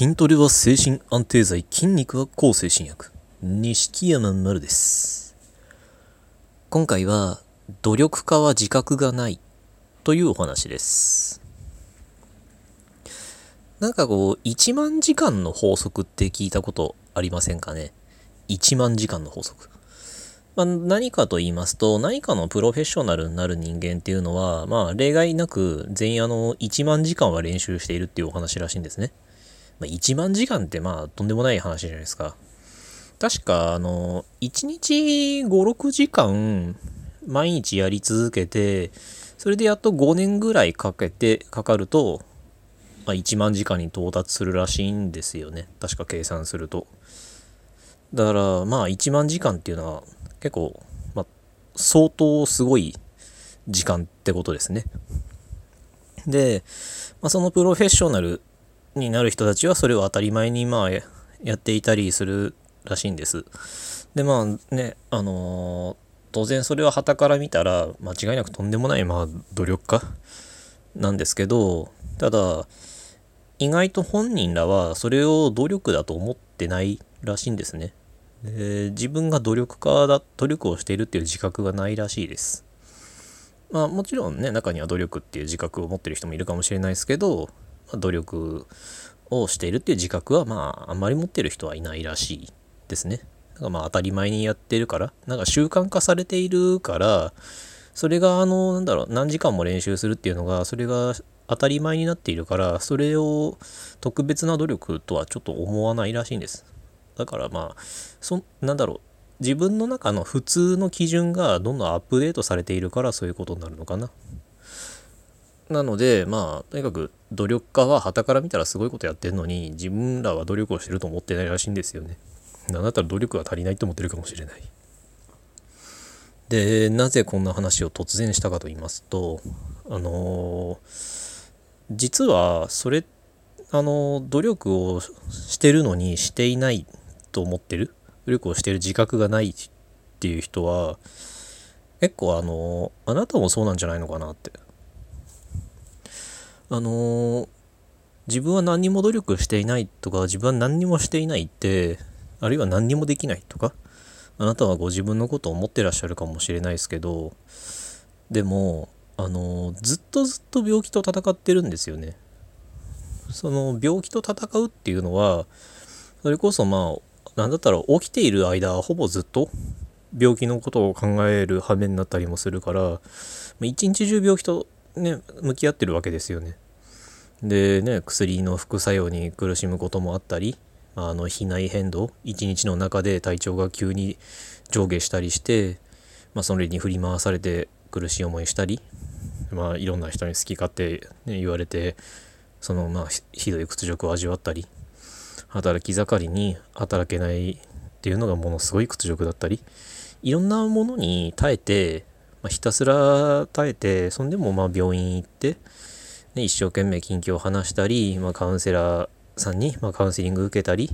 筋トレは精神安定剤、筋肉は抗精神薬。錦山丸です。今回は、努力家は自覚がないというお話です。なんかこう、1万時間の法則って聞いたことありませんかね ?1 万時間の法則。まあ、何かと言いますと、何かのプロフェッショナルになる人間っていうのは、まあ、例外なく全員あの、1万時間は練習しているっていうお話らしいんですね。まあ、1万時間ってまあとんでもない話じゃないですか。確かあの1日5、6時間毎日やり続けてそれでやっと5年ぐらいかけてかかると、まあ、1万時間に到達するらしいんですよね。確か計算すると。だからまあ1万時間っていうのは結構、まあ、相当すごい時間ってことですね。で、まあ、そのプロフェッショナルになる人たちはそれを当たり前にまあやっていたりするらしいんです。でまあねあのー当然それは傍から見たら間違いなくとんでもないまあ努力家なんですけどただ意外と本人らはそれを努力だと思ってないらしいんですね。で自分が努力家だ努力をしているっていう自覚がないらしいです。まあもちろんね中には努力っていう自覚を持ってる人もいるかもしれないですけど努力をしているっていう自覚はまああんまり持ってる人はいないらしいですね。だからまあ当たり前にやってるからなんか習慣化されているからそれがあのなんだろう何時間も練習するっていうのがそれが当たり前になっているからそれを特別な努力とはちょっと思わないらしいんです。だからまあそなんだろう自分の中の普通の基準がどんどんアップデートされているからそういうことになるのかな。なのでまあとにかく努力家は傍から見たらすごいことやってるのに自分らは努力をしてると思ってないらしいんですよね。なんだったら努力が足りないと思ってるかもしれない。でなぜこんな話を突然したかと言いますとあのー実はそれあのー努力をしてるのにしていないと思ってる？努力をしてる自覚がないっていう人は結構あのーあなたもそうなんじゃないのかなってあのー自分は何にも努力していないとか自分は何にもしていないってあるいは何にもできないとかあなたはご自分のことを思ってらっしゃるかもしれないですけどでもあのずっとずっと病気と戦ってるんですよね。その病気と戦うっていうのはそれこそまあなんだったら起きている間ほぼずっと病気のことを考える羽目になったりもするから一日中病気とね向き合ってるわけですよね。でね薬の副作用に苦しむこともあったりあの肥内変動一日の中で体調が急に上下したりして、まあ、それに振り回されて苦しい思いしたり、まあ、いろんな人に好き勝手、ね、言われてそのまあひどい屈辱を味わったり働き盛りに働けないっていうのがものすごい屈辱だったりいろんなものに耐えて、まあ、ひたすら耐えてそんでもまあ病院行って、ね、一生懸命近況を話したり、まあ、カウンセラーさんに、まあ、カウンセリング受けたり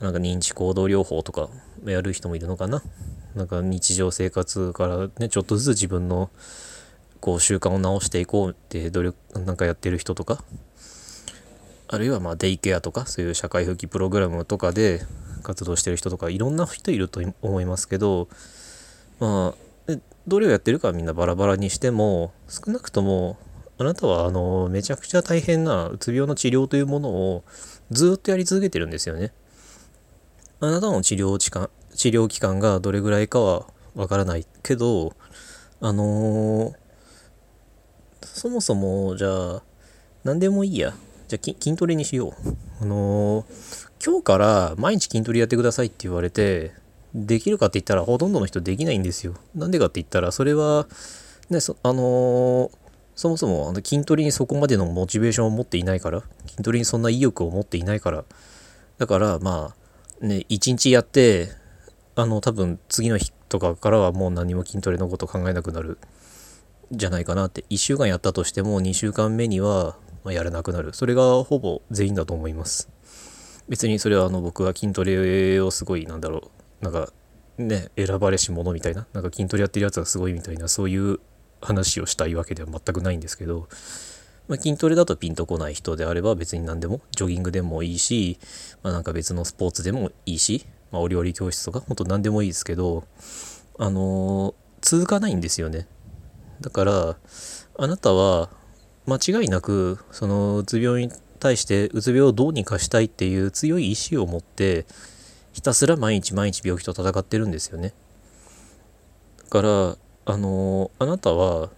なんか認知行動療法とかやる人もいるのかな。なんか日常生活からねちょっとずつ自分のこう習慣を直していこうって努力なんかやってる人とかあるいはまあデイケアとかそういう社会復帰プログラムとかで活動してる人とかいろんな人いると思いますけどまあどれをやってるかはみんなバラバラにしても少なくともあなたはあのめちゃくちゃ大変なうつ病の治療というものをずっとやり続けてるんですよね。あなたの治療期間治療期間がどれぐらいかはわからないけどあのーそもそもじゃあ何でもいいやじゃあ筋トレにしよう。あのー今日から毎日筋トレやってくださいって言われてできるかって言ったらほとんどの人できないんですよ。なんでかって言ったらそれはねそあのーそもそもあの筋トレにそこまでのモチベーションを持っていないから筋トレにそんな意欲を持っていないから。だからまあね一日やってあの多分次の日とかからはもう何も筋トレのこと考えなくなる。じゃないかなって。1週間やったとしても2週間目にはやらなくなる。それがほぼ全員だと思います。別にそれはあの僕は筋トレをすごいなんだろうなんかね選ばれし者みたいななんか筋トレやってるやつはすごいみたいなそういう話をしたいわけでは全くないんですけどまあ、筋トレだとピンとこない人であれば別に何でもジョギングでもいいし、まあ、なんか別のスポーツでもいいし、まあ、お料理教室とか本当何でもいいですけどあのー、続かないんですよね。だからあなたは間違いなくそのうつ病に対してうつ病をどうにかしたいっていう強い意志を持ってひたすら毎日毎日病気と戦ってるんですよねだからあのあなたは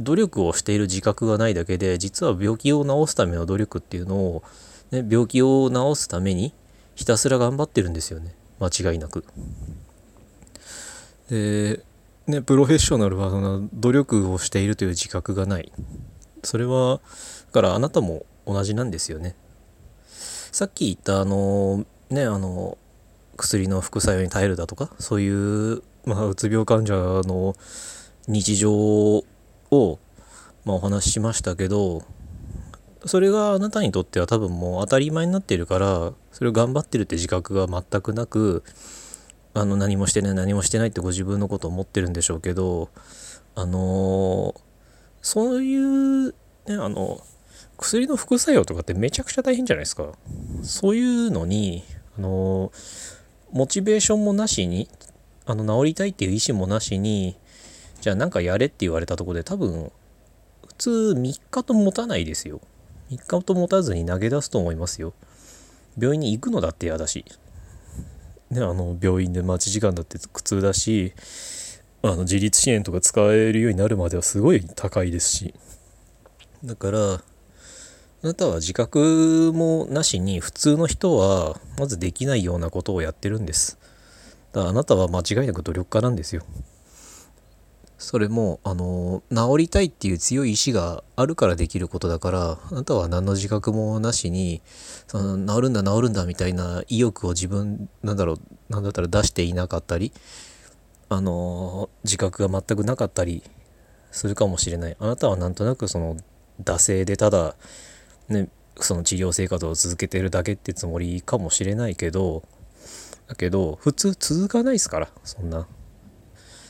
努力をしている自覚がないだけで実は病気を治すための努力っていうのを、ね、病気を治すためにひたすら頑張ってるんですよね間違いなく。でねプロフェッショナルはその努力をしているという自覚がないそれはだからあなたも同じなんですよね。さっき言ったあのねあの薬の副作用に耐えるだとかそういうまあ、うつ病患者の日常を、まあ、お話ししましたけどそれがあなたにとっては多分もう当たり前になっているからそれを頑張ってるって自覚が全くなくあの何もしてない何もしてないってご自分のことを思ってるんでしょうけどあのそういうねあの薬の副作用とかってめちゃくちゃ大変じゃないですか。そういうのにあのモチベーションもなしにあの治りたいっていう意思もなしにじゃあなんかやれって言われたとこで多分普通3日と持たないですよ。3日と持たずに投げ出すと思いますよ。病院に行くのだって嫌だし。ねあの病院で待ち時間だって苦痛だしあの自立支援とか使えるようになるまではすごい高いですし。だからあなたは自覚もなしに普通の人はまずできないようなことをやってるんですだからあなたは間違いなく努力家なんですよ。それもあの治りたいっていう強い意志があるからできることだからあなたは何の自覚もなしにその治るんだ治るんだみたいな意欲を自分なんだろうなんだったら出していなかったりあの自覚が全くなかったりするかもしれないあなたはなんとなくその惰性でただねその治療生活を続けてるだけってつもりかもしれないけどだけど普通続かないですからそんな。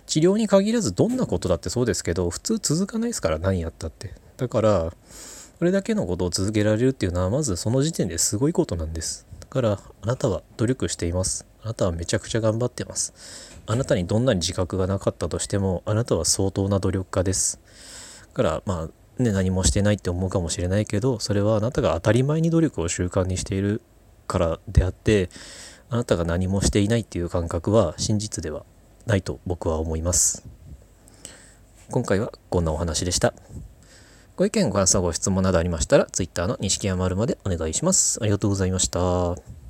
治療に限らずどんなことだってそうですけど普通続かないですから何やったって。だからこれだけのことを続けられるっていうのはまずその時点ですごいことなんです。だからあなたは努力しています。あなたはめちゃくちゃ頑張ってます。あなたにどんなに自覚がなかったとしてもあなたは相当な努力家です。だからまあね何もしてないって思うかもしれないけどそれはあなたが当たり前に努力を習慣にしているからであってあなたが何もしていないっていう感覚は真実ではないと僕は思います。今回はこんなお話でした。ご意見ご感想ご質問などありましたら Twitter の錦山丸までお願いします。ありがとうございました。